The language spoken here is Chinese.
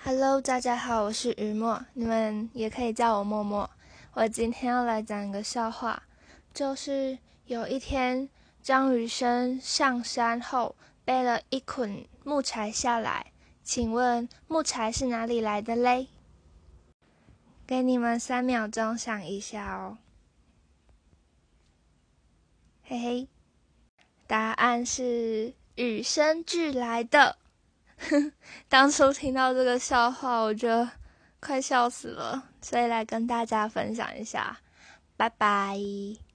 Hello，大家好，我是雨墨，你们也可以叫我默默。我今天要来讲一个笑话，就是有一天张雨生上山后背了一捆木柴下来，请问木柴是哪里来的嘞？给你们三秒钟想一下哦。嘿嘿，答案是与生俱来的。哼 当初听到这个笑话，我就快笑死了，所以来跟大家分享一下。拜拜。